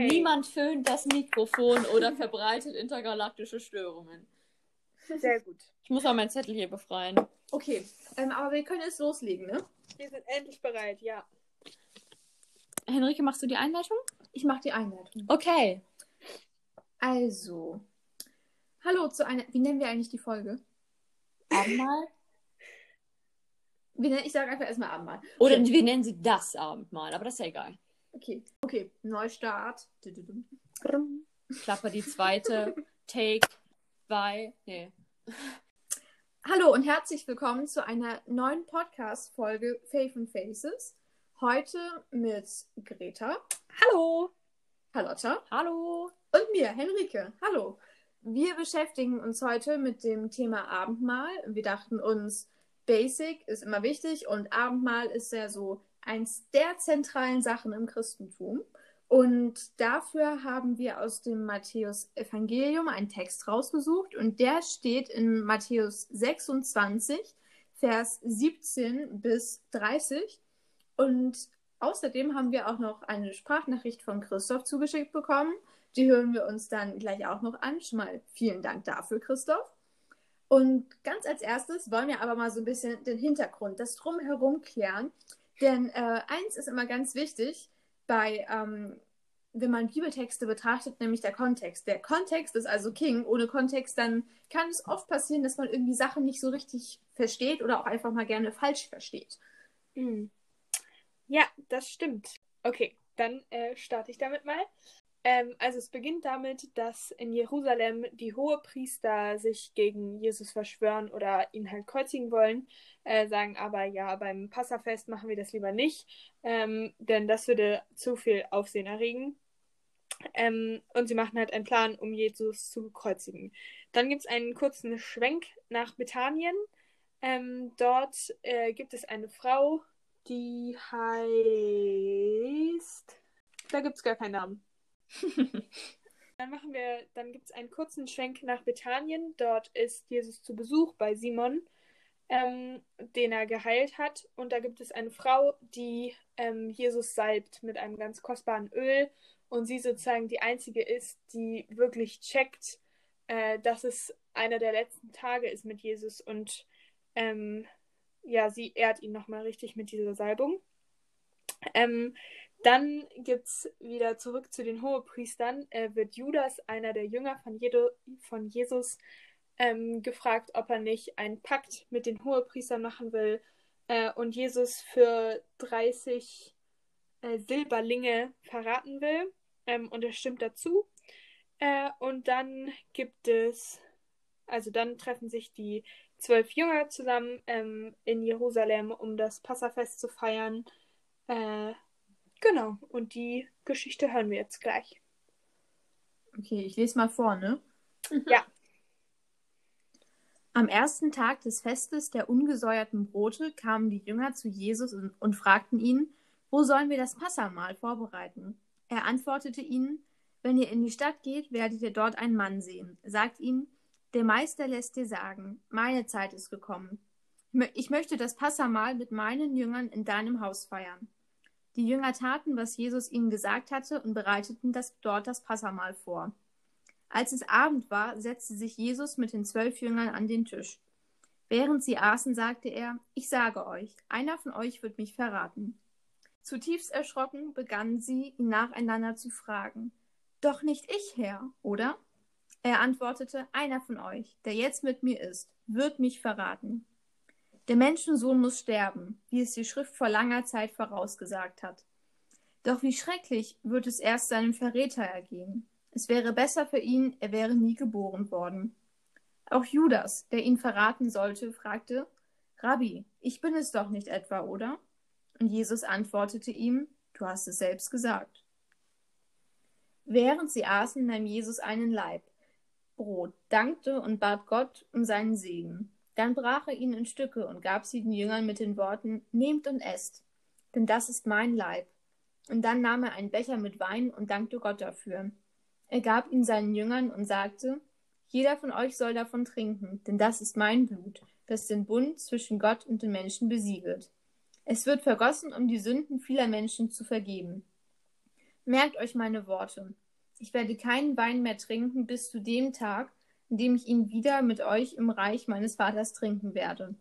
Okay. Niemand föhnt das Mikrofon oder verbreitet intergalaktische Störungen. Sehr gut. Ich muss auch meinen Zettel hier befreien. Okay, ähm, aber wir können jetzt loslegen, ne? Wir sind endlich bereit, ja. Henrike, machst du die Einleitung? Ich mache die Einleitung. Okay. Also, hallo zu einer. Wie nennen wir eigentlich die Folge? Abendmahl? Wir nennen, ich sage einfach erstmal Abendmahl. Oder Okay. wir nennen sie das Abendmahl, aber das ist ja egal. Okay, okay. Neustart. Klappe die zweite. Take. Zwei. Nee. Hallo und herzlich willkommen zu einer neuen Podcast-Folge Faith and Faces. Heute mit Greta, Hallo. Carlotta Hallo. und mir, Henrike. Hallo. Wir beschäftigen uns heute mit dem Thema Abendmahl. Wir dachten uns, Basic ist immer wichtig und Abendmahl ist ja so eins der zentralen Sachen im Christentum. Und dafür haben wir aus dem Matthäus Evangelium einen Text rausgesucht und der steht in Matthäus 26, Vers 17 bis 30. Und außerdem haben wir auch noch eine Sprachnachricht von Christoph zugeschickt bekommen. Die hören wir uns dann gleich auch noch an. Schon mal vielen Dank dafür, Christoph. Und ganz als erstes wollen wir aber mal so ein bisschen den Hintergrund, das Drumherum klären. Denn äh, eins ist immer ganz wichtig bei, ähm, wenn man Bibeltexte betrachtet, nämlich der Kontext. Der Kontext ist also King. Ohne Kontext, dann kann es oft passieren, dass man irgendwie Sachen nicht so richtig versteht oder auch einfach mal gerne falsch versteht. Hm. Ja, das stimmt. Okay, dann äh, starte ich damit mal. Ähm, also es beginnt damit, dass in Jerusalem die Hohepriester sich gegen Jesus verschwören oder ihn halt kreuzigen wollen, äh, sagen aber, ja, beim Passafest machen wir das lieber nicht, ähm, denn das würde zu viel Aufsehen erregen. Ähm, und sie machen halt einen Plan, um Jesus zu kreuzigen. Dann gibt es einen kurzen Schwenk nach Bethanien. Ähm, dort äh, gibt es eine Frau, die heißt. Da gibt es gar keinen Namen. dann machen wir, dann gibt es einen kurzen Schwenk nach Bethanien. Dort ist Jesus zu Besuch bei Simon, ähm, den er geheilt hat. Und da gibt es eine Frau, die ähm, Jesus salbt mit einem ganz kostbaren Öl. Und sie sozusagen die einzige ist, die wirklich checkt, äh, dass es einer der letzten Tage ist mit Jesus. Und ähm, ja, sie ehrt ihn nochmal richtig mit dieser Salbung. Ähm, dann gibt es wieder zurück zu den Hohepriestern, äh, wird Judas, einer der Jünger von, Jedo, von Jesus, ähm, gefragt, ob er nicht einen Pakt mit den Hohepriestern machen will äh, und Jesus für 30 äh, Silberlinge verraten will. Ähm, und er stimmt dazu. Äh, und dann gibt es, also dann treffen sich die zwölf Jünger zusammen ähm, in Jerusalem, um das Passafest zu feiern. Genau, und die Geschichte hören wir jetzt gleich. Okay, ich lese mal vor, ne? Ja. Am ersten Tag des Festes der ungesäuerten Brote kamen die Jünger zu Jesus und, und fragten ihn, wo sollen wir das Passamahl vorbereiten? Er antwortete ihnen, wenn ihr in die Stadt geht, werdet ihr dort einen Mann sehen. Sagt ihm, der Meister lässt dir sagen, meine Zeit ist gekommen. Ich möchte das Passamahl mit meinen Jüngern in deinem Haus feiern. Die Jünger taten, was Jesus ihnen gesagt hatte und bereiteten das, dort das Passamahl vor. Als es Abend war, setzte sich Jesus mit den zwölf Jüngern an den Tisch. Während sie aßen, sagte er, ich sage euch, einer von euch wird mich verraten. Zutiefst erschrocken begannen sie, ihn nacheinander zu fragen. Doch nicht ich, Herr, oder? Er antwortete, einer von euch, der jetzt mit mir ist, wird mich verraten. Der Menschensohn muss sterben, wie es die Schrift vor langer Zeit vorausgesagt hat. Doch wie schrecklich wird es erst seinem Verräter ergehen. Es wäre besser für ihn, er wäre nie geboren worden. Auch Judas, der ihn verraten sollte, fragte, Rabbi, ich bin es doch nicht etwa, oder? Und Jesus antwortete ihm, du hast es selbst gesagt. Während sie aßen, nahm Jesus einen Leib Brot, dankte und bat Gott um seinen Segen. Dann brach er ihn in Stücke und gab sie den Jüngern mit den Worten, Nehmt und esst, denn das ist mein Leib. Und dann nahm er einen Becher mit Wein und dankte Gott dafür. Er gab ihn seinen Jüngern und sagte, Jeder von euch soll davon trinken, denn das ist mein Blut, das den Bund zwischen Gott und den Menschen besiegelt. Es wird vergossen, um die Sünden vieler Menschen zu vergeben. Merkt euch meine Worte. Ich werde keinen Wein mehr trinken bis zu dem Tag, an dem ich ihn wieder mit euch im Reich meines Vaters trinken werde.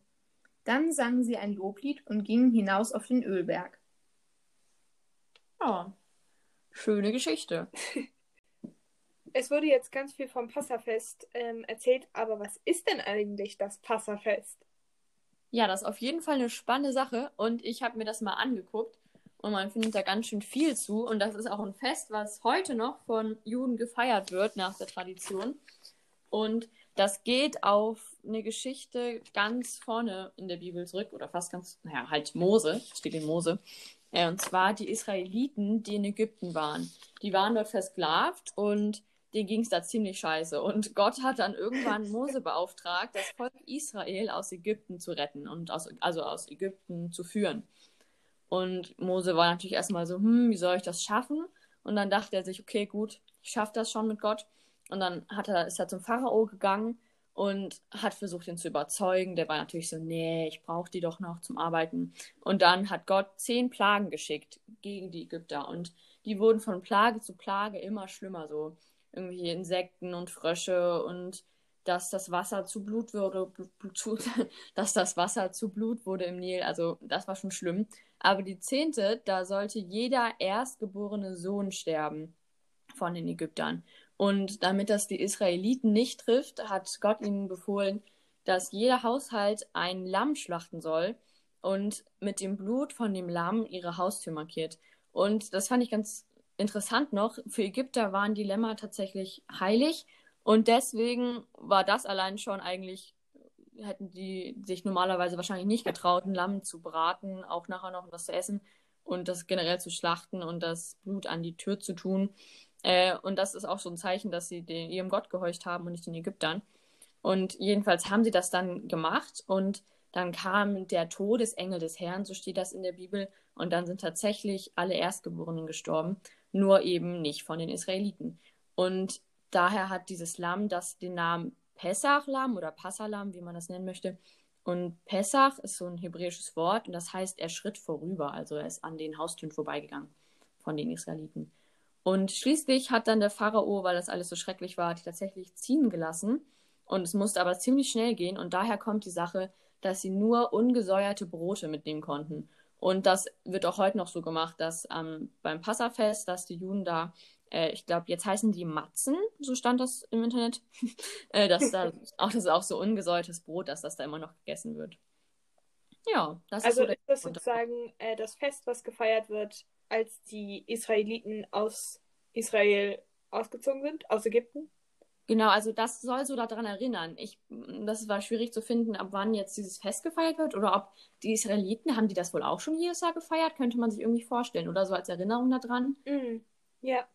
Dann sangen sie ein Loblied und gingen hinaus auf den Ölberg. Ja. Schöne Geschichte. Es wurde jetzt ganz viel vom Passafest ähm, erzählt, aber was ist denn eigentlich das Passafest? Ja, das ist auf jeden Fall eine spannende Sache und ich habe mir das mal angeguckt und man findet da ganz schön viel zu und das ist auch ein Fest, was heute noch von Juden gefeiert wird nach der Tradition und das geht auf eine Geschichte ganz vorne in der Bibel zurück oder fast ganz, naja, halt Mose, steht in Mose. Äh, und zwar die Israeliten, die in Ägypten waren. Die waren dort versklavt und denen ging es da ziemlich scheiße. Und Gott hat dann irgendwann Mose beauftragt, das Volk Israel aus Ägypten zu retten und aus, also aus Ägypten zu führen. Und Mose war natürlich erstmal so, hm, wie soll ich das schaffen? Und dann dachte er sich, okay, gut, ich schaffe das schon mit Gott. Und dann hat er, ist er zum Pharao gegangen und hat versucht, ihn zu überzeugen. Der war natürlich so, nee, ich brauche die doch noch zum Arbeiten. Und dann hat Gott zehn Plagen geschickt gegen die Ägypter. Und die wurden von Plage zu Plage immer schlimmer. So irgendwie Insekten und Frösche und dass das Wasser zu Blut wurde, Blut, dass das Wasser zu Blut wurde im Nil. Also das war schon schlimm. Aber die zehnte, da sollte jeder erstgeborene Sohn sterben von den Ägyptern. Und damit das die Israeliten nicht trifft, hat Gott ihnen befohlen, dass jeder Haushalt ein Lamm schlachten soll und mit dem Blut von dem Lamm ihre Haustür markiert. Und das fand ich ganz interessant noch. Für Ägypter waren die Lämmer tatsächlich heilig und deswegen war das allein schon eigentlich, hätten die sich normalerweise wahrscheinlich nicht getraut, ein Lamm zu braten, auch nachher noch was zu essen und das generell zu schlachten und das Blut an die Tür zu tun. Äh, und das ist auch so ein Zeichen, dass sie den, ihrem Gott gehorcht haben und nicht den Ägyptern. Und jedenfalls haben sie das dann gemacht und dann kam der Todesengel des Herrn, so steht das in der Bibel, und dann sind tatsächlich alle Erstgeborenen gestorben, nur eben nicht von den Israeliten. Und daher hat dieses Lamm das den Namen Pessach-Lamm oder Passalam, wie man das nennen möchte. Und Pessach ist so ein hebräisches Wort und das heißt, er schritt vorüber, also er ist an den Haustüren vorbeigegangen von den Israeliten. Und schließlich hat dann der Pharao, weil das alles so schrecklich war, die tatsächlich ziehen gelassen. Und es musste aber ziemlich schnell gehen. Und daher kommt die Sache, dass sie nur ungesäuerte Brote mitnehmen konnten. Und das wird auch heute noch so gemacht, dass ähm, beim Passafest, dass die Juden da, äh, ich glaube, jetzt heißen die Matzen, so stand das im Internet, äh, dass da auch das ist auch so ungesäuertes Brot, dass das da immer noch gegessen wird. Ja, das also ist so ist das sozusagen äh, das Fest, was gefeiert wird als die Israeliten aus Israel ausgezogen sind, aus Ägypten? Genau, also das soll so daran erinnern. Ich, das war schwierig zu finden, ab wann jetzt dieses Fest gefeiert wird oder ob die Israeliten, haben die das wohl auch schon jedes Jahr gefeiert? Könnte man sich irgendwie vorstellen oder so als Erinnerung daran? Mhm. Ja.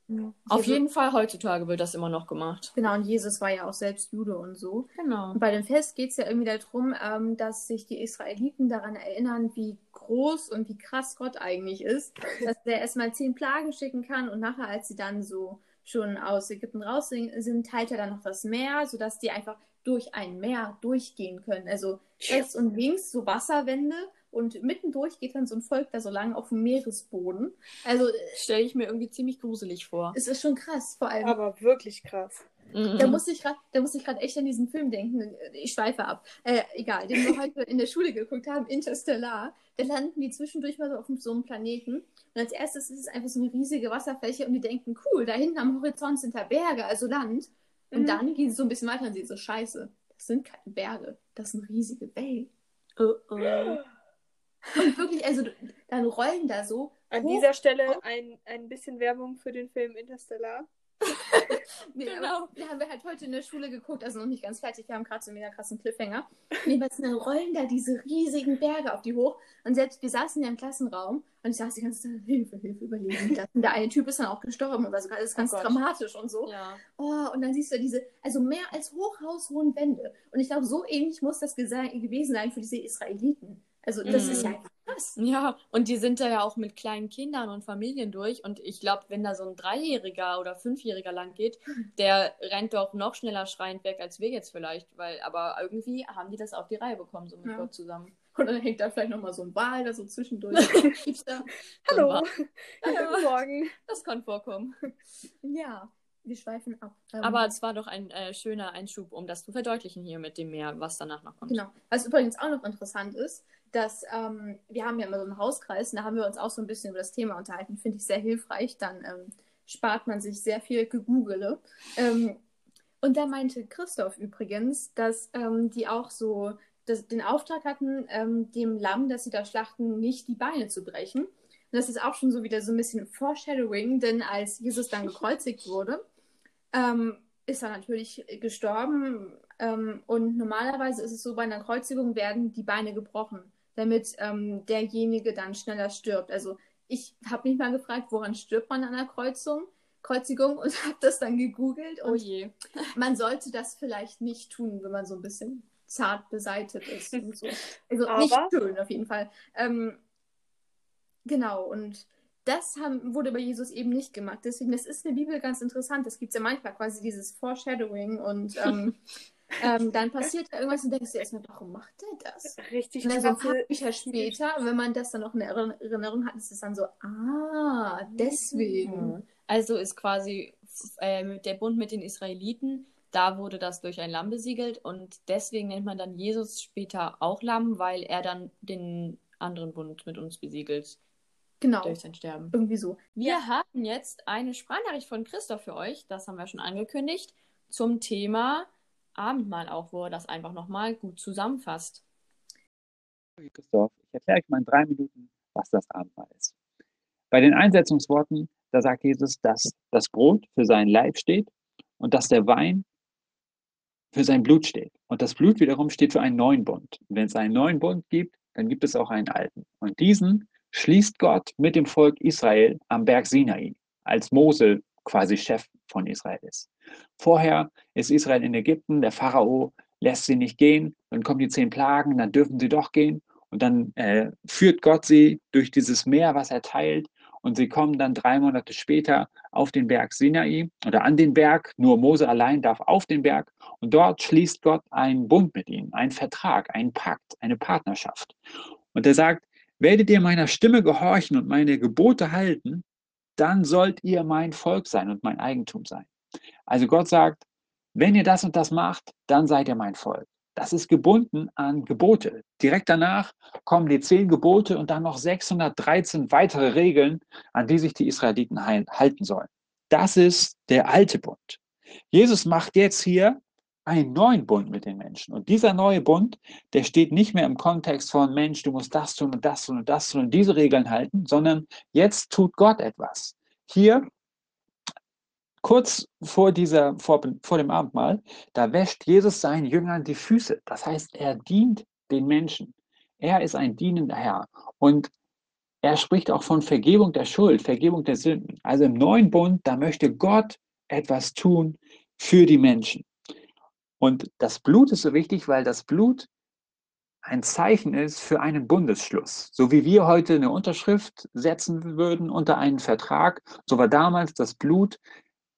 Auf Jesus- jeden Fall heutzutage wird das immer noch gemacht. Genau, und Jesus war ja auch selbst Jude und so. Genau. Und bei dem Fest geht es ja irgendwie darum, ähm, dass sich die Israeliten daran erinnern, wie groß und wie krass Gott eigentlich ist. Dass er erstmal zehn Plagen schicken kann und nachher, als sie dann so schon aus Ägypten raus sind, teilt er dann noch das Meer, sodass die einfach durch ein Meer durchgehen können. Also rechts und links so Wasserwände und mittendurch geht dann so ein Volk da so lang auf dem Meeresboden. Also Stelle ich mir irgendwie ziemlich gruselig vor. es ist schon krass, vor allem. Aber wirklich krass. Mhm. Da musste ich gerade, da musste ich gerade echt an diesen Film denken. Ich schweife ab. Äh, egal, den wir heute in der Schule geguckt haben, Interstellar. Da landen die zwischendurch mal so auf so einem Planeten. Und als erstes ist es einfach so eine riesige Wasserfläche und die denken, cool, da hinten am Horizont sind da Berge, also Land. Und Mhm. dann gehen sie so ein bisschen weiter und sehen so, scheiße, das sind keine Berge, das sind riesige Wellen. Oh, oh. Und wirklich, also dann rollen da so. An hoch- dieser Stelle ein, ein bisschen Werbung für den Film Interstellar. Nee, Genau. aber Den haben wir halt heute in der Schule geguckt, also noch nicht ganz fertig. Wir haben gerade so einen mega krassen Cliffhanger. Jedenfalls dann rollen da diese riesigen Berge auf die hoch. Und selbst wir saßen ja im Klassenraum und ich saß die ganze Zeit, Hilfe, Hilfe, überleben. Und der eine Typ ist dann auch gestorben und war sogar alles ganz Gott. dramatisch und so. Ja. Oh, und dann siehst du diese, also mehr als hochhaushohen Wände. Und ich glaube, so ähnlich muss das gewesen sein für diese Israeliten. Also das Mhm. ist ja einfach krass. Ja, und die sind da ja auch mit kleinen Kindern und Familien durch. Und ich glaube, wenn da so ein Dreijähriger oder Fünfjähriger lang geht, der rennt doch noch schneller schreiend weg als wir jetzt vielleicht. Weil, aber irgendwie haben die das auf die Reihe bekommen, so mit Ja. Gott zusammen. Und dann hängt da vielleicht nochmal so ein Wal da so zwischendurch. Da? Hallo. Wal. Guten Morgen. Das kann vorkommen. Ja, wir schweifen ab. Ähm, Aber es war doch ein äh, schöner Einschub, um das zu verdeutlichen hier mit dem Meer, was danach noch kommt. Genau. Was übrigens auch noch interessant ist, dass ähm, wir haben ja immer so einen Hauskreis, und da haben wir uns auch so ein bisschen über das Thema unterhalten. Finde ich sehr hilfreich. Dann ähm, spart man sich sehr viel Gegoogle. Ähm, und da meinte Christoph übrigens, dass ähm, die auch so das, den Auftrag hatten, ähm, dem Lamm, das sie da schlachten, nicht die Beine zu brechen. Und das ist auch schon so wieder so ein bisschen Foreshadowing, denn als Jesus dann gekreuzigt wurde, ähm, ist er natürlich gestorben. Und normalerweise ist es so, bei einer Kreuzigung werden die Beine gebrochen, damit ähm, derjenige dann schneller stirbt. Also ich habe mich mal gefragt, woran stirbt man an einer Kreuzung? Kreuzigung und habe das dann gegoogelt Oh je. man sollte das vielleicht nicht tun, wenn man so ein bisschen zart beseitet ist und so. Also Aber- nicht schön auf jeden Fall. Ähm, genau, und das haben, wurde bei Jesus eben nicht gemacht. Deswegen, das ist in der Bibel ganz interessant. Es gibt ja manchmal quasi dieses Foreshadowing und ähm, ähm, dann passiert da irgendwas und denkst du erstmal, warum macht er das? Richtig Und dann so ein paar krasse- Bücher später, wenn man das dann noch in Erinner- Erinnerung hat, ist es dann so, ah, deswegen. Also ist quasi äh, der Bund mit den Israeliten, da wurde das durch ein Lamm besiegelt und deswegen nennt man dann Jesus später auch Lamm, weil er dann den anderen Bund mit uns besiegelt Genau, durch sein Sterben. irgendwie so. Wir haben jetzt eine Sprachnachricht von Christoph für euch, das haben wir schon angekündigt, zum Thema Abendmahl auch, wo er das einfach nochmal gut zusammenfasst. Christoph, ich erkläre euch mal in drei Minuten, was das Abendmahl ist. Bei den Einsetzungsworten, da sagt Jesus, dass das Brot für seinen Leib steht und dass der Wein für sein Blut steht. Und das Blut wiederum steht für einen neuen Bund. Und wenn es einen neuen Bund gibt, dann gibt es auch einen alten. Und diesen schließt Gott mit dem Volk Israel am Berg Sinai, als Mose quasi Chef von Israel ist. Vorher ist Israel in Ägypten, der Pharao lässt sie nicht gehen, dann kommen die zehn Plagen, dann dürfen sie doch gehen und dann äh, führt Gott sie durch dieses Meer, was er teilt und sie kommen dann drei Monate später auf den Berg Sinai oder an den Berg, nur Mose allein darf auf den Berg und dort schließt Gott einen Bund mit ihnen, einen Vertrag, einen Pakt, eine Partnerschaft. Und er sagt, werdet ihr meiner Stimme gehorchen und meine Gebote halten, dann sollt ihr mein Volk sein und mein Eigentum sein. Also Gott sagt, wenn ihr das und das macht, dann seid ihr mein Volk. Das ist gebunden an Gebote. Direkt danach kommen die zehn Gebote und dann noch 613 weitere Regeln, an die sich die Israeliten halten sollen. Das ist der alte Bund. Jesus macht jetzt hier einen neuen Bund mit den Menschen. Und dieser neue Bund, der steht nicht mehr im Kontext von Mensch, du musst das tun und das tun und das tun und diese Regeln halten, sondern jetzt tut Gott etwas. Hier kurz vor, dieser, vor, vor dem Abendmahl, da wäscht Jesus seinen Jüngern die Füße. Das heißt, er dient den Menschen. Er ist ein dienender Herr. Und er spricht auch von Vergebung der Schuld, Vergebung der Sünden. Also im neuen Bund, da möchte Gott etwas tun für die Menschen. Und das Blut ist so wichtig, weil das Blut ein Zeichen ist für einen Bundesschluss. So wie wir heute eine Unterschrift setzen würden unter einen Vertrag, so war damals das Blut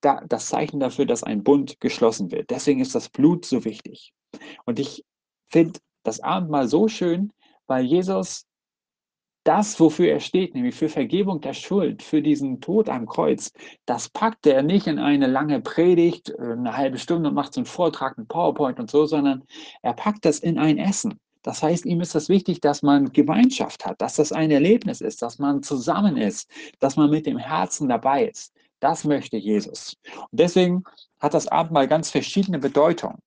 da, das Zeichen dafür, dass ein Bund geschlossen wird. Deswegen ist das Blut so wichtig. Und ich finde das Abendmahl so schön, weil Jesus das, wofür er steht, nämlich für Vergebung der Schuld, für diesen Tod am Kreuz, das packt er nicht in eine lange Predigt, äh, eine halbe Stunde und macht so einen Vortrag mit PowerPoint und so, sondern er packt das in ein Essen. Das heißt, ihm ist das wichtig, dass man Gemeinschaft hat, dass das ein Erlebnis ist, dass man zusammen ist, dass man mit dem Herzen dabei ist. Das möchte Jesus. Und deswegen hat das Abendmahl ganz verschiedene Bedeutungen.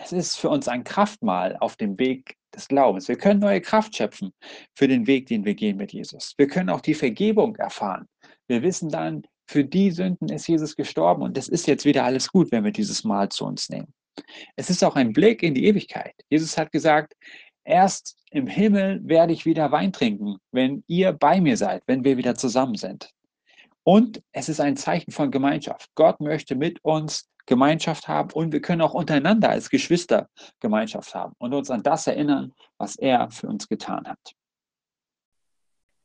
Es ist für uns ein Kraftmahl auf dem Weg des Glaubens. Wir können neue Kraft schöpfen für den Weg, den wir gehen mit Jesus. Wir können auch die Vergebung erfahren. Wir wissen dann, für die Sünden ist Jesus gestorben und es ist jetzt wieder alles gut, wenn wir dieses Mahl zu uns nehmen. Es ist auch ein Blick in die Ewigkeit. Jesus hat gesagt, erst im Himmel werde ich wieder Wein trinken, wenn ihr bei mir seid, wenn wir wieder zusammen sind. Und es ist ein Zeichen von Gemeinschaft. Gott möchte mit uns Gemeinschaft haben und wir können auch untereinander als Geschwister Gemeinschaft haben und uns an das erinnern, was er für uns getan hat.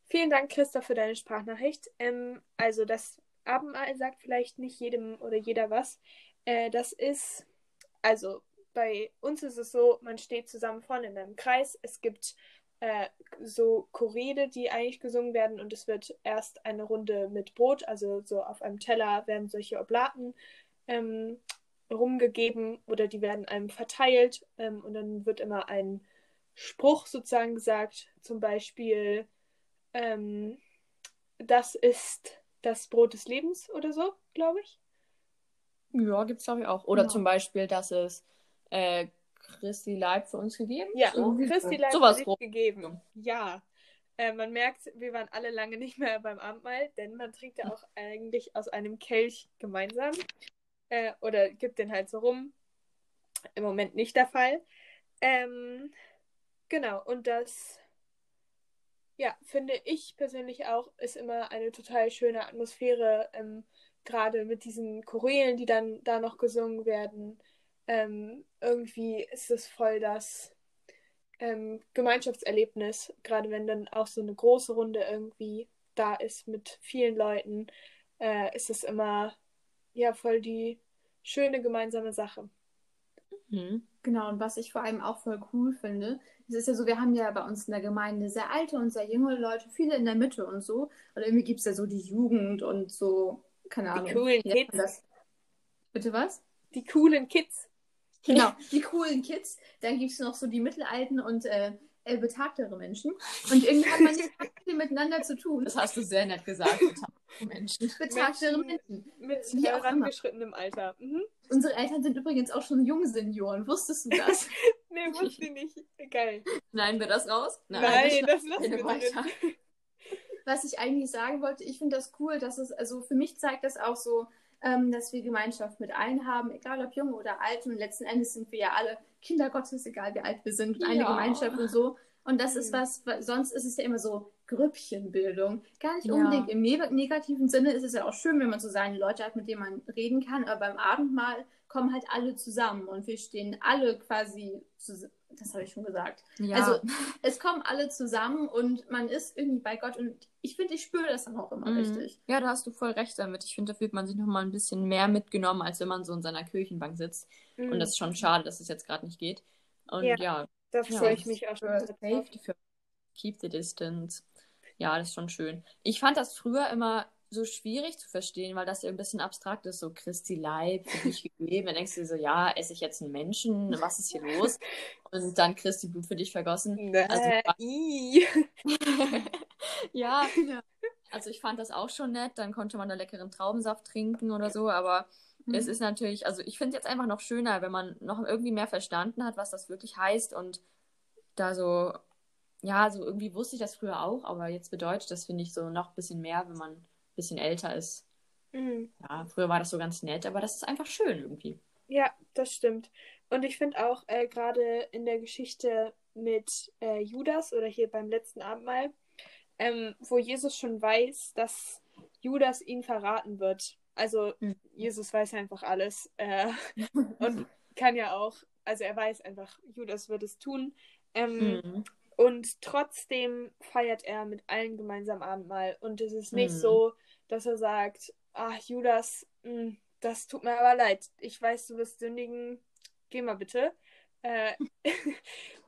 Vielen Dank, Christoph, für deine Sprachnachricht. Ähm, also das Abendmahl sagt vielleicht nicht jedem oder jeder was. Äh, das ist, also bei uns ist es so, man steht zusammen vorne in einem Kreis. Es gibt äh, so Chorede, die eigentlich gesungen werden und es wird erst eine Runde mit Brot, also so auf einem Teller werden solche Oblaten ähm, rumgegeben oder die werden einem verteilt ähm, und dann wird immer ein Spruch sozusagen gesagt, zum Beispiel, ähm, das ist das Brot des Lebens oder so, glaube ich. Ja, gibt es glaube ich auch. Oder Ja. zum Beispiel, dass es äh, Christi Leib für uns gegeben. Ja, so. Christi Leib Sowas für grob. gegeben. Ja. Äh, man merkt, wir waren alle lange nicht mehr beim Abendmahl, denn man trinkt ja auch eigentlich aus einem Kelch gemeinsam. Äh, oder gibt den halt so rum. Im Moment nicht der Fall. Ähm, genau, und das, ja, finde ich persönlich auch, ist immer eine total schöne Atmosphäre, ähm, gerade mit diesen Chorälen, die dann da noch gesungen werden. Ähm, irgendwie ist es voll das ähm, Gemeinschaftserlebnis, gerade wenn dann auch so eine große Runde irgendwie da ist mit vielen Leuten, äh, ist es immer ja voll die schöne gemeinsame Sache. Mhm. Genau, und was ich vor allem auch voll cool finde, es ist ja so, wir haben ja bei uns in der Gemeinde sehr alte und sehr junge Leute, viele in der Mitte und so. Und irgendwie gibt es ja so die Jugend und so, keine Ahnung. coolen nennt man Kids. Das? Bitte was? Die coolen Kids. Genau, die coolen Kids. Dann gibt es noch so die mittelalten und äh, äh, betagtere Menschen. Und irgendwie hat man nicht viel miteinander zu tun. Das hast du sehr nett gesagt. Menschen. Betagtere Menschen- Menschen. Mit Wie äh, auch immer. rangeschrittenem Alter. Mhm. Unsere Eltern sind übrigens auch schon Jungsenioren. Wusstest du das? Nee, wusste ich nicht. Geil. Schneiden wir das raus? Nein, das schneiden lassen wir weiter. drin. was ich eigentlich sagen wollte, ich finde das cool, dass es, also für mich zeigt das auch so, ähm, dass wir Gemeinschaft mit allen haben, egal ob jung oder alt. Und letzten Endes sind wir ja alle Kinder Gottes, egal wie alt wir sind, und eine Ja. Gemeinschaft und so. Und das ist Mhm. was, wa- sonst ist es ja immer so Grüppchenbildung. Gar nicht Ja. unbedingt im neg negativen Sinne ist es ja auch schön, wenn man so seine Leute hat, mit denen man reden kann, aber beim Abendmahl kommen halt alle zusammen und wir stehen alle quasi zusammen. Das habe ich schon gesagt. Ja. Also es kommen alle zusammen und man ist irgendwie bei Gott und ich finde, ich spüre das dann auch immer Mhm. richtig. Ja, da hast du voll recht damit. Ich finde, da fühlt man sich nochmal ein bisschen mehr mitgenommen, als wenn man so in seiner Kirchenbank sitzt. Mhm. Und das ist schon schade, dass es jetzt gerade nicht geht. Und Ja. ja, Da Ja, freue ich mich auch schon. Safety für Keep the Distance. Ja, das ist schon schön. Ich fand das früher immer so schwierig zu verstehen, weil das ja ein bisschen abstrakt ist, so Christi Leib dich gegeben. Dann denkst du dir so, ja, esse ich jetzt einen Menschen? Was ist hier los? Und dann Christi Blut für dich vergossen. Nee, Also- ja, also ich fand das auch schon nett. Dann konnte man da leckeren Traubensaft trinken oder so, aber Mhm. es ist natürlich, also ich finde es jetzt einfach noch schöner, wenn man noch irgendwie mehr verstanden hat, was das wirklich heißt und da so, ja, so irgendwie wusste ich das früher auch, aber jetzt bedeutet das, finde ich, so noch ein bisschen mehr, wenn man ein bisschen älter ist. Mhm. Ja, früher war das so ganz nett, aber das ist einfach schön irgendwie. Ja, das stimmt. Und ich finde auch äh, gerade in der Geschichte mit äh, Judas oder hier beim letzten Abendmahl, ähm, wo Jesus schon weiß, dass Judas ihn verraten wird. Also Mhm. Jesus weiß einfach alles äh, und kann ja auch, also er weiß einfach, Judas wird es tun. Ähm, Mhm. Und trotzdem feiert er mit allen gemeinsam Abendmahl. Und es ist nicht Mhm. so, dass er sagt, ach Judas, mh, das tut mir aber leid. Ich weiß, du wirst sündigen. Geh mal bitte. Äh,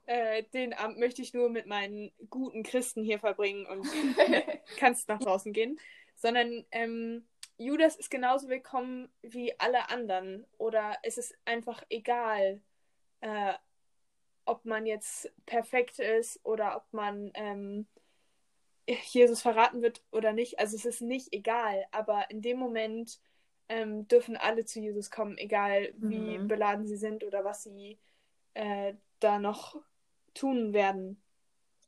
äh, den Abend möchte ich nur mit meinen guten Christen hier verbringen und kannst nach draußen gehen. Sondern ähm, Judas ist genauso willkommen wie alle anderen. Oder es ist einfach egal, äh, ob man jetzt perfekt ist oder ob man ähm, Jesus verraten wird oder nicht. Also es ist nicht egal, aber in dem Moment ähm, dürfen alle zu Jesus kommen, egal wie Mhm. beladen sie sind oder was sie äh, da noch tun werden.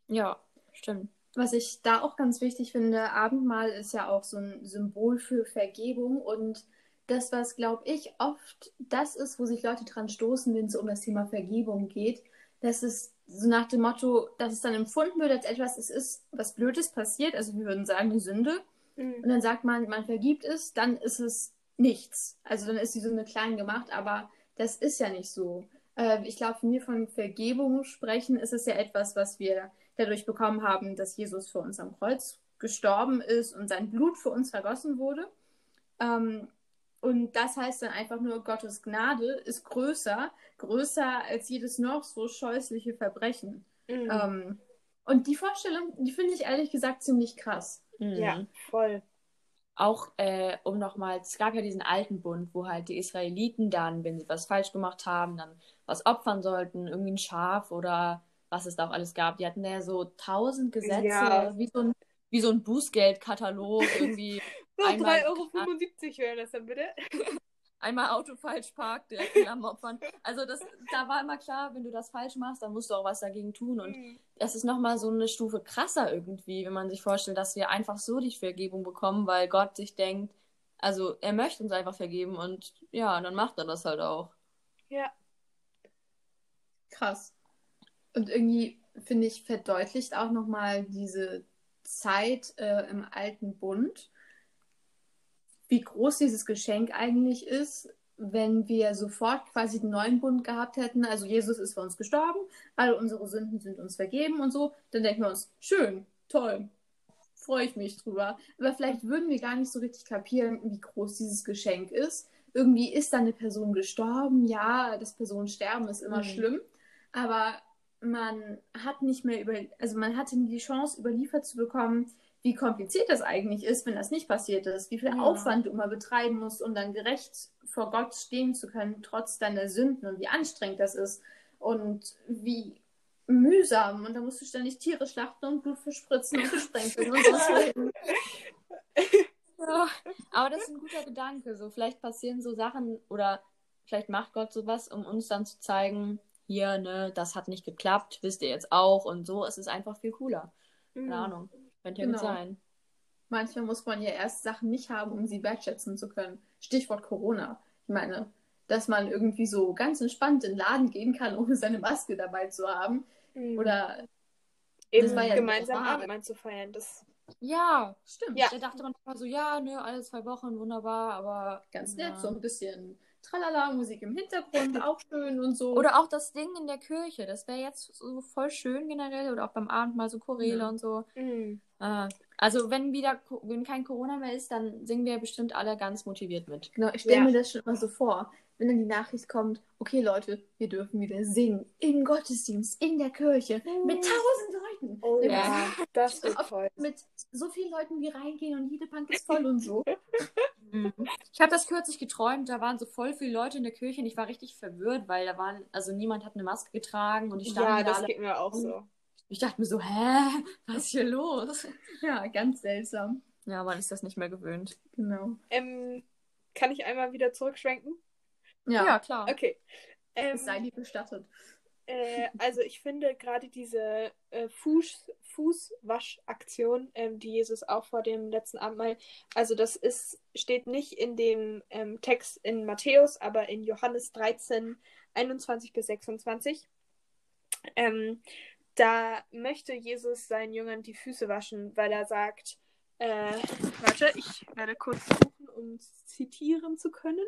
Ja, stimmt. Was ich da auch ganz wichtig finde, Abendmahl ist ja auch so ein Symbol für Vergebung und das, was, glaube ich, oft das ist, wo sich Leute dran stoßen, wenn es um das Thema Vergebung geht, das ist so nach dem Motto, dass es dann empfunden wird als etwas, es ist was Blödes passiert, also wir würden sagen, die Sünde, und dann sagt man, man vergibt es, dann ist es nichts. Also dann ist die Sünde klein gemacht, aber das ist ja nicht so. Äh, ich glaube, wenn wir von Vergebung sprechen, ist es ja etwas, was wir dadurch bekommen haben, dass Jesus für uns am Kreuz gestorben ist und sein Blut für uns vergossen wurde. Ähm, und das heißt dann einfach nur, Gottes Gnade ist größer, größer als jedes noch so scheußliche Verbrechen. Mhm. Ähm, Und die Vorstellung, die finde ich ehrlich gesagt ziemlich krass. Mhm. Ja, voll. Auch äh, um nochmal, es gab ja diesen alten Bund, wo halt die Israeliten dann, wenn sie was falsch gemacht haben, dann was opfern sollten, irgendwie ein Schaf oder was es da auch alles gab. Die hatten ja so tausend Gesetze, Ja. wie so ein, wie so ein Bußgeldkatalog, irgendwie So, Einmal- 3,75 Euro wären das dann bitte. einmal Auto falsch parkt, direkt Lampen opfern. Also das, da war immer klar, wenn du das falsch machst, dann musst du auch was dagegen tun. Und Mhm. das ist nochmal so eine Stufe krasser irgendwie, wenn man sich vorstellt, dass wir einfach so die Vergebung bekommen, weil Gott sich denkt, also er möchte uns einfach vergeben und ja, dann macht er das halt auch. Ja. Krass. Und irgendwie, finde ich, verdeutlicht auch nochmal diese Zeit äh, im alten Bund, wie groß dieses Geschenk eigentlich ist, wenn wir sofort quasi den neuen Bund gehabt hätten. Also Jesus ist für uns gestorben, alle unsere Sünden sind uns vergeben und so. Dann denken wir uns, schön, toll, freue ich mich drüber. Aber vielleicht würden wir gar nicht so richtig kapieren, wie groß dieses Geschenk ist. Irgendwie ist da eine Person gestorben. Ja, das Personen sterben ist immer Mhm. schlimm. Aber man hat nicht mehr über, also man hatte nie die Chance, überliefert zu bekommen, wie kompliziert das eigentlich ist, wenn das nicht passiert ist, wie viel Ja. Aufwand du immer betreiben musst, um dann gerecht vor Gott stehen zu können, trotz deiner Sünden und wie anstrengend das ist und wie mühsam und da musst du ständig Tiere schlachten und Blut verspritzen und gesprenkeln und. Ja, aber das ist ein guter Gedanke. So, vielleicht passieren so Sachen oder vielleicht macht Gott sowas, um uns dann zu zeigen, hier, ne, das hat nicht geklappt, wisst ihr jetzt auch und so. Es ist einfach viel cooler. Keine Mhm. Ahnung. Könnte ja Genau. gut sein. Manchmal muss man ja erst Sachen nicht haben, um sie wertschätzen zu können. Stichwort Corona. Ich meine, dass man irgendwie so ganz entspannt in den Laden gehen kann, ohne seine Maske dabei zu haben. Mhm. Oder eben das war ja gemeinsam normal. Abendmahl zu feiern. Das, Ja, stimmt. Ja. da dachte man immer so, ja, ne, alle zwei Wochen, wunderbar, aber. Ganz ja. nett, so ein bisschen Tralala, Musik im Hintergrund, auch schön und so. Oder auch das Ding in der Kirche, das wäre jetzt so voll schön generell. Oder auch beim Abendmahl so Choräle Ja. und so. Mhm. Äh, also, wenn wieder, wenn kein Corona mehr ist, dann singen wir bestimmt alle ganz motiviert mit. Genau, ich stelle Ja. mir das schon immer so vor, wenn dann die Nachricht kommt, okay Leute, wir dürfen wieder singen, im Gottesdienst, in der Kirche, mit tausend Leuten. Oh ja, das Auf- toll. Mit so vielen Leuten, wie reingehen und jede Bank ist voll und so. Ich habe das kürzlich geträumt, da waren so voll viele Leute in der Kirche und ich war richtig verwirrt, weil da waren, also niemand hat eine Maske getragen und standen Ja, da das alle. geht mir auch so. Ich dachte mir so, hä, was ist hier los? Ja, ganz seltsam. Ja, man ist das nicht mehr gewöhnt. Genau. Ähm, kann ich einmal wieder zurückschwenken? Ja, klar. Okay. Ähm, es sei dir gestattet. Äh, also ich finde gerade diese äh, Fuß, Fußwaschaktion, ähm, die Jesus auch vor dem letzten Abendmahl, also das ist, steht nicht in dem ähm, Text in Matthäus, aber in Johannes 13, 21 bis 26. Ähm, da möchte Jesus seinen Jüngern die Füße waschen, weil er sagt, äh, warte, ich werde kurz suchen, um zitieren zu können.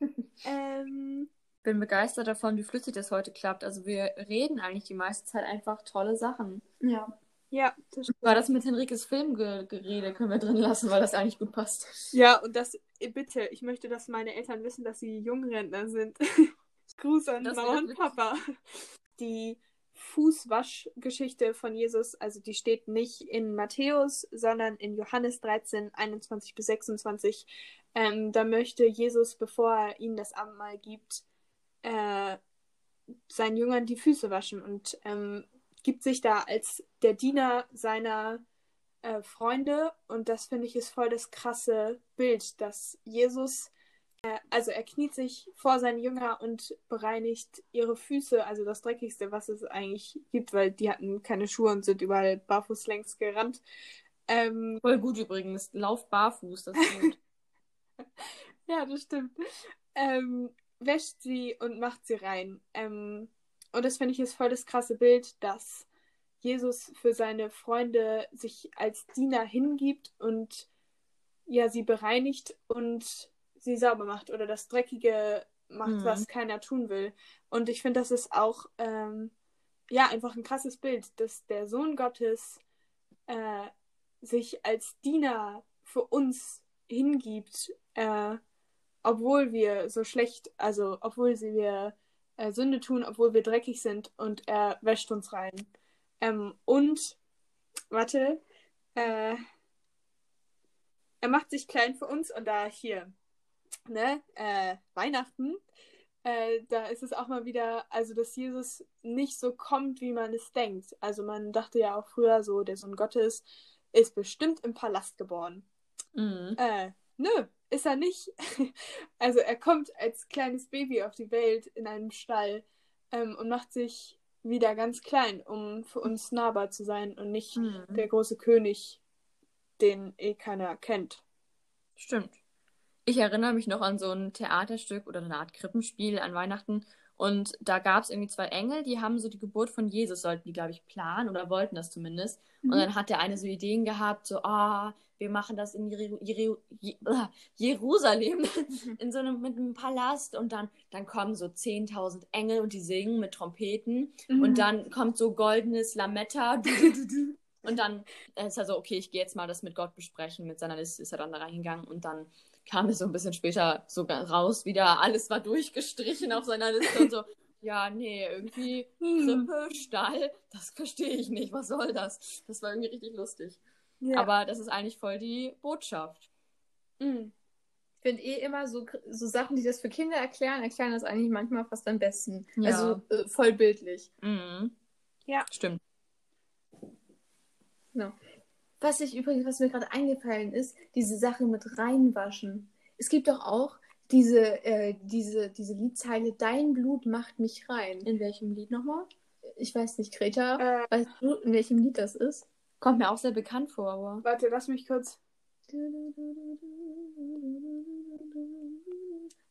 ähm, bin begeistert davon, wie flüssig das heute klappt. Also wir reden eigentlich die meiste Zeit einfach tolle Sachen. Ja. ja, das stimmt. War das mit Henrikes Filmgerede können wir drin lassen, weil das eigentlich gut passt. Ja, und das, äh, bitte, ich möchte, dass meine Eltern wissen, dass sie Jungrentner sind. Gruß an Das Mama und Papa. Die Fußwaschgeschichte von Jesus, also die steht nicht in Matthäus, sondern in Johannes 13, 21 bis 26. Ähm, da möchte Jesus, bevor er ihnen das Abendmahl gibt, äh, seinen Jüngern die Füße waschen und ähm, gibt sich da als der Diener seiner äh, Freunde und das finde ich ist voll das krasse Bild, dass Jesus, also er kniet sich vor seinen Jünger und bereinigt ihre Füße, also das Dreckigste, was es eigentlich gibt, weil die hatten keine Schuhe und sind überall barfuß längs gerannt. Ähm, Voll gut übrigens. Lauf barfuß, das ist gut. ja, das stimmt. Ähm, wäscht sie und macht sie rein. Ähm, und das finde ich ist voll das krasse Bild, dass Jesus für seine Freunde sich als Diener hingibt und ja, sie bereinigt und sie sauber macht oder das Dreckige macht, Mhm. was keiner tun will. Und ich finde, das ist auch ähm, ja einfach ein krasses Bild, dass der Sohn Gottes äh, sich als Diener für uns hingibt, äh, obwohl wir so schlecht, also obwohl sie wir äh, Sünde tun, obwohl wir dreckig sind und er wäscht uns rein. Ähm, und, warte, äh, er macht sich klein für uns und da hier, ne, äh, Weihnachten, äh, da ist es auch mal wieder, also dass Jesus nicht so kommt, wie man es denkt. Also man dachte ja auch früher so, der Sohn Gottes ist bestimmt im Palast geboren. Mhm. Äh, nö, ist er nicht. also er kommt als kleines Baby auf die Welt in einem Stall ähm, und macht sich wieder ganz klein, um für uns nahbar zu sein und nicht Mhm. der große König, den eh keiner kennt. Stimmt. Ich erinnere mich noch an so ein Theaterstück oder eine Art Krippenspiel an Weihnachten. Und da gab es irgendwie zwei Engel, die haben so die Geburt von Jesus, sollten die, glaube ich, planen oder wollten das zumindest. Und dann hat der eine so Ideen gehabt, so, ah, wir machen das in Jeru Jeru Je ah, Jerusalem, in so einem, mit einem Palast. Und dann, dann kommen so 10.000 Engel und die singen mit Trompeten. Mhm. Und dann kommt so goldenes Lametta. Und dann ist er so, okay, ich gehe jetzt mal das mit Gott besprechen. Mit seiner Liste ist er dann da reingegangen. Und dann kam es so ein bisschen später sogar raus wieder. Alles war durchgestrichen auf seiner Liste und so. Ja, nee, irgendwie Hm. Krippe, Stall, das verstehe ich nicht. Was soll das? Das war irgendwie richtig lustig. Ja. Aber das ist eigentlich voll die Botschaft. Mhm. Ich finde eh immer so, so Sachen, die das für Kinder erklären, erklären das eigentlich manchmal fast am besten. Ja. Also äh, voll bildlich. Mhm. Ja. Stimmt. Was ich übrigens, was mir gerade eingefallen ist, diese Sache mit reinwaschen. Es gibt doch auch diese, äh, diese, diese Liedzeile, dein Blut macht mich rein. In welchem Lied nochmal? Ich weiß nicht, Greta, Äh, weißt du, in welchem Lied das ist? Kommt mir auch sehr bekannt vor, aber. warte, lass mich kurz.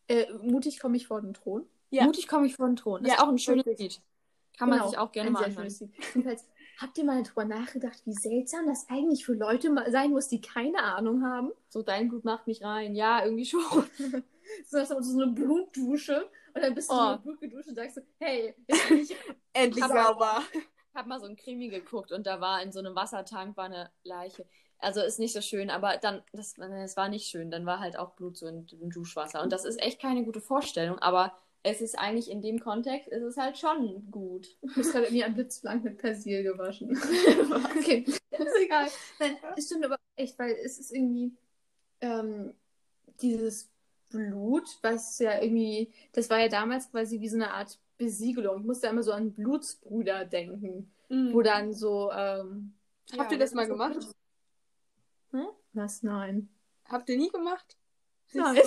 Äh, mutig komme ich vor den Thron. Ja. Mutig komme ich vor den Thron. Das Ja, ist auch ein schönes richtig. Lied. Kann man Genau, sich auch gerne ein mal sehr anhören. Habt ihr mal darüber nachgedacht, wie seltsam das eigentlich für Leute sein muss, die keine Ahnung haben? So, dein Blut macht mich rein. Ja, irgendwie schon. So, das ist so eine Blutdusche und dann bist du Oh. so mit Blut geduscht und sagst so, hey, jetzt bin ich Endlich sauber. Ich habe mal so ein Krimi geguckt und da war in so einem Wassertank war eine Leiche. Also ist nicht so schön, aber dann, das, das war nicht schön. Dann war halt auch Blut so in, im Duschwasser. Und das ist echt keine gute Vorstellung, aber es ist eigentlich in dem Kontext, ist es halt schon gut. Du bist gerade irgendwie am Blitzblank mit Persil gewaschen. okay, ist egal. Nein, es stimmt aber echt, weil es ist irgendwie ähm, dieses Blut, was ja irgendwie, das war ja damals quasi wie so eine Art Besiegelung. Ich musste immer so an Blutsbrüder denken, Mhm. wo dann so, ähm, Habt Ja, ihr das mal ist so gemacht? cool. was? Nein. Habt ihr nie gemacht? Nein.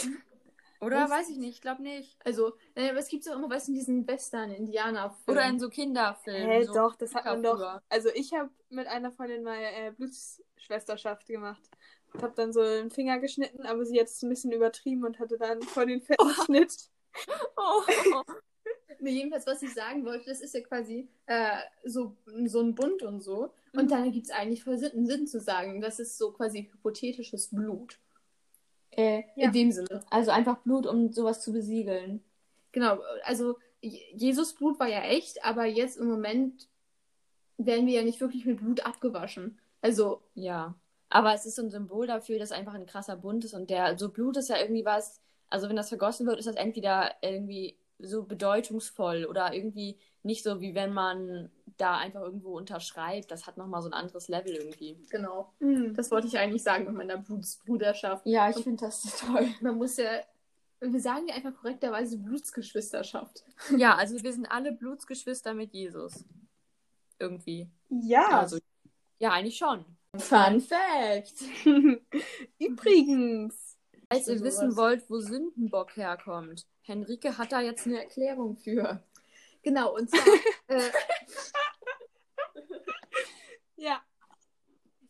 Oder Was? weiß ich nicht, ich glaube nicht. Also, äh, es gibt auch immer, weißt du, in diesen Western-Indianer. Oder in so Kinderfilmen. Hä, so doch, das hat man doch. Also ich habe mit einer Freundin mal äh, Blutsschwesterschaft gemacht. Und habe dann so einen Finger geschnitten, aber sie hat es ein bisschen übertrieben und hatte dann vor den fetten Schnitt. Oh. Nee, jedenfalls, was ich sagen wollte, das ist ja quasi äh, so, so ein Bund und so. Und Mhm. dann gibt es eigentlich voll Sinn, Sinn zu sagen, das ist so quasi hypothetisches Blut. Äh, Ja. In dem Sinne. Also einfach Blut, um sowas zu besiegeln. Genau, also Je- Jesus Blut war ja echt, aber jetzt im Moment werden wir ja nicht wirklich mit Blut abgewaschen. Also, Ja. Aber es ist so ein Symbol dafür, dass einfach ein krasser Bund ist und der, so Blut ist ja irgendwie was, also wenn das vergossen wird, ist das entweder irgendwie so bedeutungsvoll oder irgendwie nicht so, wie wenn man da einfach irgendwo unterschreibt. Das hat nochmal so ein anderes Level irgendwie. genau. Mhm. Das wollte ich eigentlich sagen mit meiner Blutsbruderschaft. Ja, ich finde das toll. Man muss ja, wir sagen ja einfach korrekterweise Blutsgeschwisterschaft. Ja, also wir sind alle Blutsgeschwister mit Jesus. Irgendwie. Ja. Also, ja, eigentlich schon. Fun Fact. Übrigens. Falls ihr Sowas. wissen wollt, wo Sündenbock herkommt, Henrike hat da jetzt eine Erklärung für. Genau, und zwar, äh, Ja.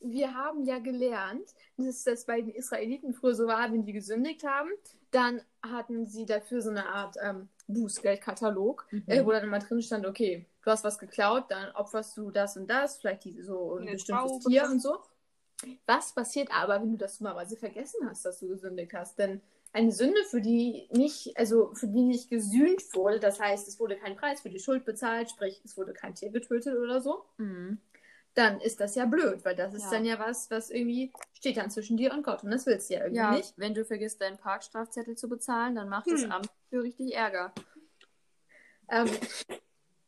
wir haben ja gelernt, dass das bei den Israeliten früher so war, wenn die gesündigt haben, dann hatten sie dafür so eine Art ähm, Bußgeldkatalog, äh, wo dann immer drin stand, okay, du hast was geklaut, dann opferst du das und das, vielleicht die, so ein bestimmtes Taube. Tier und so. Was passiert aber, wenn du das dummerweise vergessen hast, dass du gesündigt hast? Denn eine Sünde, für die nicht, also für die nicht gesühnt wurde, das heißt, es wurde kein Preis für die Schuld bezahlt, sprich, es wurde kein Tier getötet oder so, Mhm. Dann ist das ja blöd, weil das ist Ja. dann ja was, was irgendwie steht dann zwischen dir und Gott und das willst du ja irgendwie Ja, nicht. wenn du vergisst, deinen Parkstrafzettel zu bezahlen, dann macht das Hm. Amt für richtig Ärger. Ähm,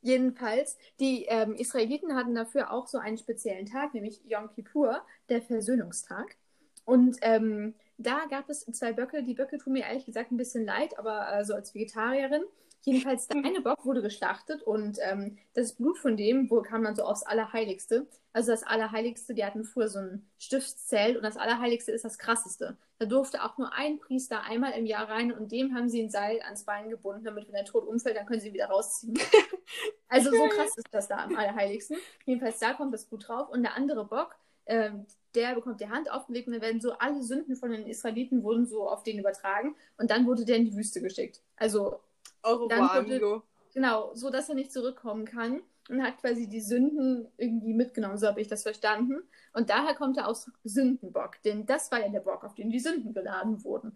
Jedenfalls, die ähm, Israeliten hatten dafür auch so einen speziellen Tag, nämlich Yom Kippur, der Versöhnungstag. Und ähm, da gab es zwei Böcke. Die Böcke tun mir ehrlich gesagt ein bisschen leid, aber äh, so als Vegetarierin. Jedenfalls, der eine Bock wurde geschlachtet und ähm, das Blut von dem wo, kam dann so aufs Allerheiligste. Also das Allerheiligste, die hatten früher so ein Stiftszelt und das Allerheiligste ist das Krasseste. Da durfte auch nur ein Priester einmal im Jahr rein und dem haben sie ein Seil ans Bein gebunden, damit wenn er tot umfällt, dann können sie ihn wieder rausziehen. also so krass ist das da am Allerheiligsten. Jedenfalls da kommt das Blut drauf und der andere Bock, ähm, der bekommt die Hand aufgelegt und dann werden so alle Sünden von den Israeliten wurden so auf den übertragen und dann wurde der in die Wüste geschickt. Also Au Dann revoir, genau, so dass er nicht zurückkommen kann und hat quasi die Sünden irgendwie mitgenommen, so habe ich das verstanden. Und daher kommt der Ausdruck Sündenbock, denn das war ja der Bock, auf den die Sünden geladen wurden.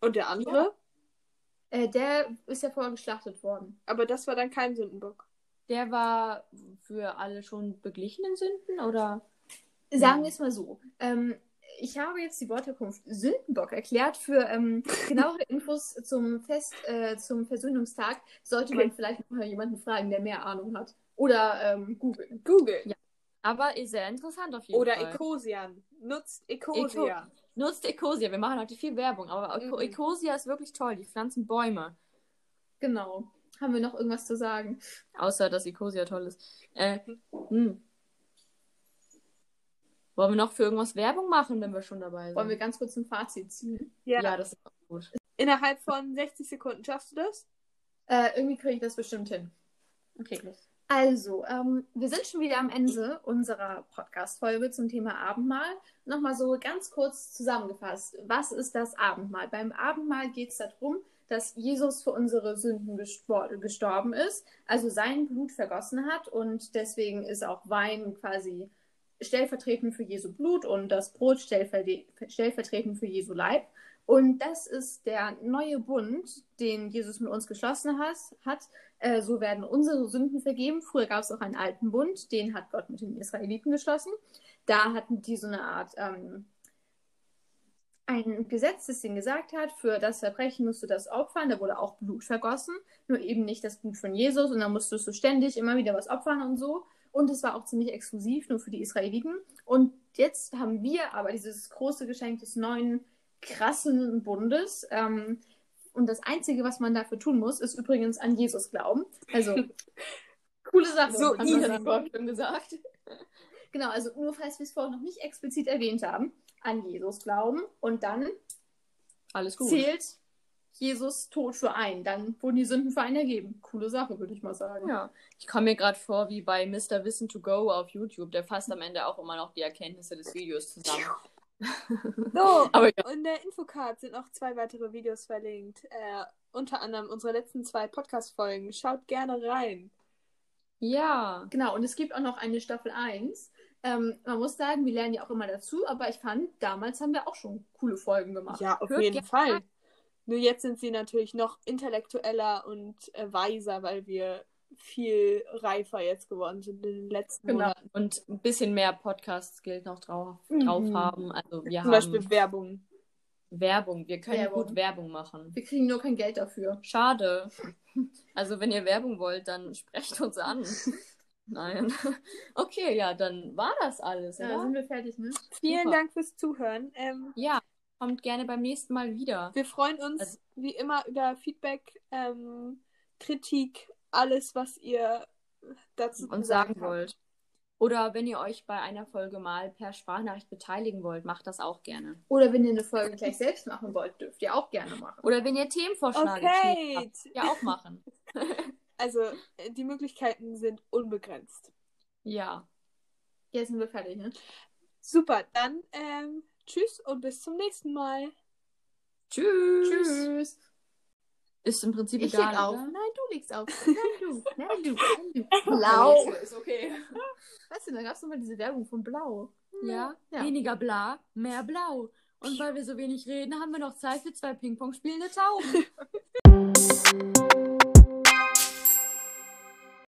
Und der andere? Äh, der ist ja vorher geschlachtet worden. Aber das war dann kein Sündenbock. Der war für alle schon beglichenen Sünden oder? Sagen Ja. wir es mal so. Ähm, ich habe jetzt die Wortherkunft Sündenbock erklärt. Für ähm, genauere Infos zum Fest, äh, zum Versöhnungstag sollte man Okay. vielleicht noch mal jemanden fragen, der mehr Ahnung hat. Oder ähm, googeln. Google. Ja. Aber ist sehr interessant auf jeden Oder Fall. Ecosian. Nutzt Ecosia. Nutzt Ecosia. Wir machen heute viel Werbung, aber Eco Mhm. Ecosia ist wirklich toll. Die pflanzen Bäume. Genau. Haben wir noch irgendwas zu sagen? Außer, dass Ecosia toll ist. Äh, hm. Wollen wir noch für irgendwas Werbung machen, wenn wir schon dabei sind? Wollen wir ganz kurz ein Fazit ziehen? Ja. ja. das ist auch gut. Innerhalb von 60 Sekunden schaffst du das? Äh, irgendwie kriege ich das bestimmt hin. Okay, los. Also, ähm, wir sind schon wieder am Ende unserer Podcast-Folge zum Thema Abendmahl. Nochmal so ganz kurz zusammengefasst. Was ist das Abendmahl? Beim Abendmahl geht es darum, dass Jesus für unsere Sünden gestorben ist, also sein Blut vergossen hat und deswegen ist auch Wein quasi stellvertretend für Jesu Blut und das Brot stellvertretend für Jesu Leib. Und das ist der neue Bund, den Jesus mit uns geschlossen hat. Äh, so werden unsere Sünden vergeben. Früher gab es auch einen alten Bund, den hat Gott mit den Israeliten geschlossen. Da hatten die so eine Art ähm, ein Gesetz, das ihnen gesagt hat, für das Verbrechen musst du das opfern. Da wurde auch Blut vergossen, nur eben nicht das Blut von Jesus. Und dann musstest du ständig immer wieder was opfern und so. Und es war auch ziemlich exklusiv, nur für die Israeliten. Und jetzt haben wir aber dieses große Geschenk des neuen, krassen Bundes. Ähm, und das Einzige, was man dafür tun muss, ist übrigens an Jesus glauben. Also, coole Sache. So hat das Wort schon gesagt. Genau, also nur falls wir es vorhin noch nicht explizit erwähnt haben, an Jesus glauben und dann Alles gut. zählt Jesus Tod für einen. Dann wurden die Sünden für einen ergeben. Coole Sache, würde ich mal sagen. Ja, ich komme mir gerade vor wie bei Mr. Wissen to Go auf YouTube. Der fasst am Ende auch immer noch die Erkenntnisse des Videos zusammen. So, Aber ja. in der Infocard sind noch zwei weitere Videos verlinkt. Äh, unter anderem unsere letzten zwei Podcast-Folgen. Schaut gerne rein. Ja. Genau, und es gibt auch noch eine Staffel 1. Ähm, man muss sagen, wir lernen ja auch immer dazu, aber ich fand, damals haben wir auch schon coole Folgen gemacht. Ja, auf Hört jeden Fall. rein. Nur jetzt sind sie natürlich noch intellektueller und äh, weiser, weil wir viel reifer jetzt geworden sind in den letzten Genau. Monaten. Und ein bisschen mehr Podcast-Skills noch drauf, Mhm. drauf haben. Also wir Zum haben Beispiel Werbung. Werbung. Wir können Werbung. gut Werbung machen. Wir kriegen nur kein Geld dafür. Schade. Also wenn ihr Werbung wollt, dann sprecht uns an. Nein. Okay, ja, dann war das alles, Ja, oder? sind wir fertig, ne? Vielen Super. Dank fürs Zuhören. Ähm, Ja, kommt gerne beim nächsten Mal wieder. wir freuen uns Also- wie immer über Feedback, ähm, Kritik, alles, was ihr dazu zu uns sagen wollt. Oder wenn ihr euch bei einer Folge mal per Sprachnachricht beteiligen wollt, macht das auch gerne. Oder wenn ihr eine Folge gleich selbst machen wollt, dürft ihr auch gerne machen. Oder wenn ihr Themenvorschläge Okay. habt, ja auch machen. Also, äh, die Möglichkeiten sind unbegrenzt. Ja. Jetzt sind wir fertig, ne? Super, dann ähm, tschüss und bis zum nächsten Mal. Tschüss. Tschüss. Ist im Prinzip Ich egal. leg auf. oder? Nein, du legst auf. Nein, du. Nein, du. Nein, du. Blau. Ist okay. Weißt du, da gab es nochmal diese Werbung von Blau. Ja, Ja. weniger bla, mehr blau. Und weil wir so wenig reden, haben wir noch Zeit für zwei Ping-Pong spielende Tauben.